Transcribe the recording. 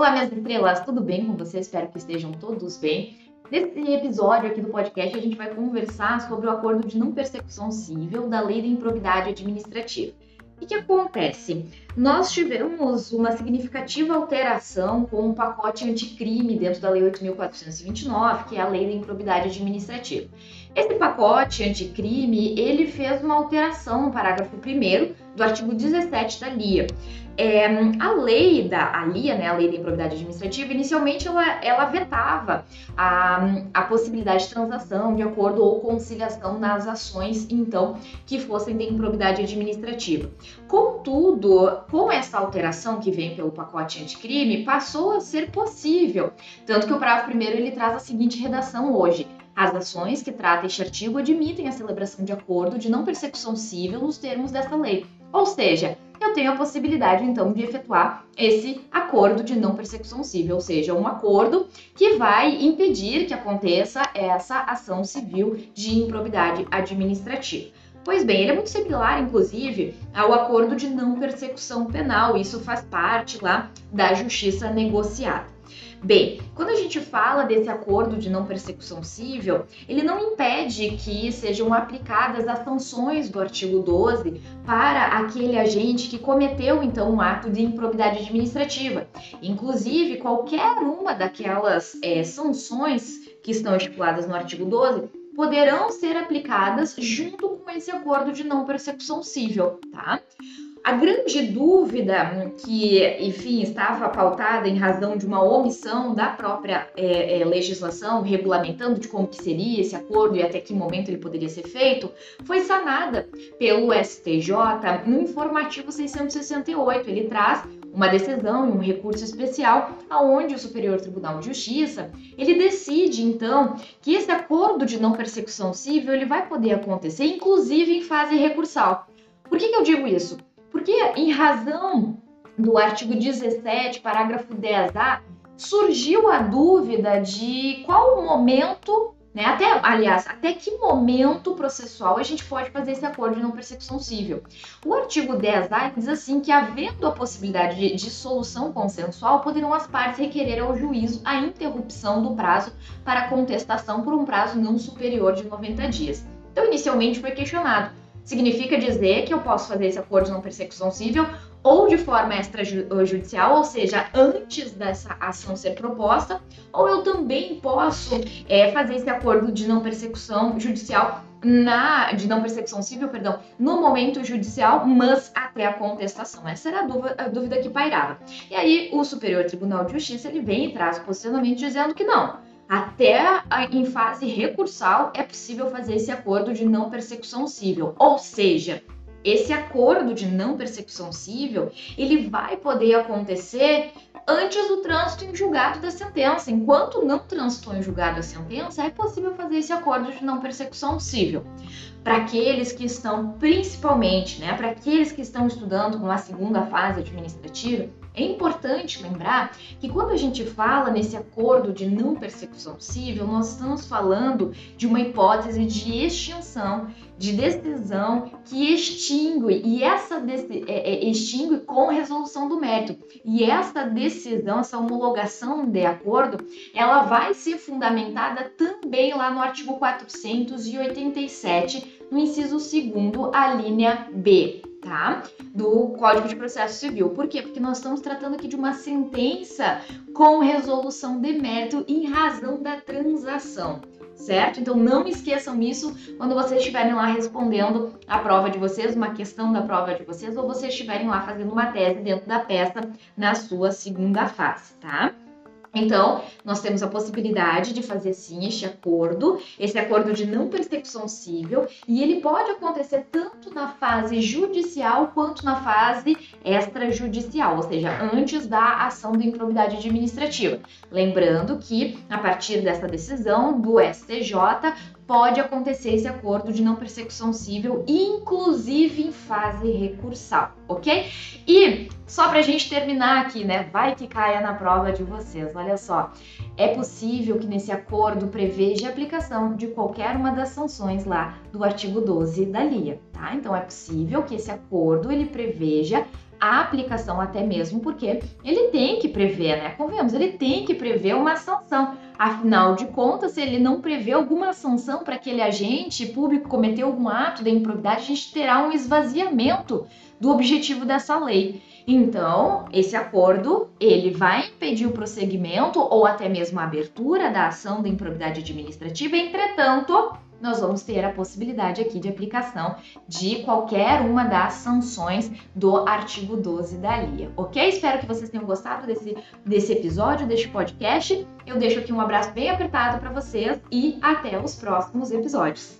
Olá, minhas estrelas, tudo bem com vocês? Espero que estejam todos bem. Nesse episódio aqui do podcast, a gente vai conversar sobre o acordo de não persecução civil da Lei da Improbidade Administrativa. O que acontece? Nós tivemos uma significativa alteração com o um pacote anticrime dentro da Lei 8.429, que é a Lei da Improbidade Administrativa. Esse pacote anticrime, ele fez uma alteração no parágrafo 1 do artigo 17 da LIA. É, a lei da a LIA, né, a Lei da Improbidade Administrativa, inicialmente ela, ela vetava a, a possibilidade de transação de acordo ou conciliação nas ações, então, que fossem de improbidade administrativa. Contudo, com essa alteração que vem pelo pacote anticrime, passou a ser possível. Tanto que o parágrafo primeiro ele traz a seguinte redação hoje. As ações que trata este artigo admitem a celebração de acordo de não persecução civil nos termos desta lei. Ou seja, eu tenho a possibilidade então de efetuar esse acordo de não persecução civil, ou seja, um acordo que vai impedir que aconteça essa ação civil de improbidade administrativa. Pois bem, ele é muito similar, inclusive, ao acordo de não persecução penal. Isso faz parte lá da justiça negociada. Bem, quando a gente fala desse acordo de não persecução civil, ele não impede que sejam aplicadas as sanções do artigo 12 para aquele agente que cometeu então um ato de improbidade administrativa. Inclusive, qualquer uma daquelas é, sanções que estão estipuladas no artigo 12 poderão ser aplicadas junto com esse acordo de não persecução civil, tá? A grande dúvida que, enfim, estava pautada em razão de uma omissão da própria é, é, legislação regulamentando de como que seria esse acordo e até que momento ele poderia ser feito, foi sanada pelo STJ no informativo 668. Ele traz uma decisão e um recurso especial aonde o Superior Tribunal de Justiça ele decide então que esse acordo de não persecução civil ele vai poder acontecer inclusive em fase recursal. Por que, que eu digo isso? Porque, em razão do artigo 17, parágrafo 10A, surgiu a dúvida de qual o momento, né, até, aliás, até que momento processual a gente pode fazer esse acordo de não persecução civil. O artigo 10A diz assim que, havendo a possibilidade de, de solução consensual, poderão as partes requerer ao juízo a interrupção do prazo para contestação por um prazo não superior de 90 dias. Então, inicialmente foi questionado Significa dizer que eu posso fazer esse acordo de não persecução civil ou de forma extrajudicial, ou seja, antes dessa ação ser proposta, ou eu também posso é, fazer esse acordo de não persecução judicial na de não persecução civil, perdão, no momento judicial, mas até a contestação. Essa era a dúvida, a dúvida que pairava. E aí o Superior Tribunal de Justiça ele vem e traz posicionamento dizendo que não até em fase recursal é possível fazer esse acordo de não persecução civil. Ou seja, esse acordo de não persecução civil, ele vai poder acontecer antes do trânsito em julgado da sentença. Enquanto não transitou em julgado a sentença, é possível fazer esse acordo de não persecução civil. Para aqueles que estão, principalmente, né, para aqueles que estão estudando com a segunda fase administrativa, é importante lembrar que quando a gente fala nesse acordo de não persecução civil, nós estamos falando de uma hipótese de extinção, de decisão que extingue, e essa é, é, extingue com resolução do mérito. E essa decisão, essa homologação de acordo, ela vai ser fundamentada também lá no artigo 487, no inciso 2, a linha B tá? Do Código de Processo Civil. Por quê? Porque nós estamos tratando aqui de uma sentença com resolução de mérito em razão da transação. Certo? Então não esqueçam isso quando vocês estiverem lá respondendo a prova de vocês, uma questão da prova de vocês, ou vocês estiverem lá fazendo uma tese dentro da peça na sua segunda fase, tá? Então, nós temos a possibilidade de fazer sim este acordo, esse acordo de não persecução civil, e ele pode acontecer tanto na fase judicial quanto na fase extrajudicial, ou seja, antes da ação de improbidade administrativa. Lembrando que, a partir dessa decisão do STJ, pode acontecer esse acordo de não persecução civil, inclusive em fase recursal, ok? E só para a gente terminar aqui, né? Vai que caia na prova de vocês, olha só. É possível que nesse acordo preveja a aplicação de qualquer uma das sanções lá do artigo 12 da LIA, tá? Então é possível que esse acordo ele preveja a aplicação até mesmo porque ele tem que prever, né? Convenhamos, ele tem que prever uma sanção. Afinal de contas, se ele não prevê alguma sanção para aquele agente público cometer algum ato de improbidade, a gente terá um esvaziamento do objetivo dessa lei. Então, esse acordo, ele vai impedir o prosseguimento ou até mesmo a abertura da ação da improbidade administrativa, entretanto, nós vamos ter a possibilidade aqui de aplicação de qualquer uma das sanções do artigo 12 da LIA, ok? Espero que vocês tenham gostado desse, desse episódio, deste podcast. Eu deixo aqui um abraço bem apertado para vocês e até os próximos episódios.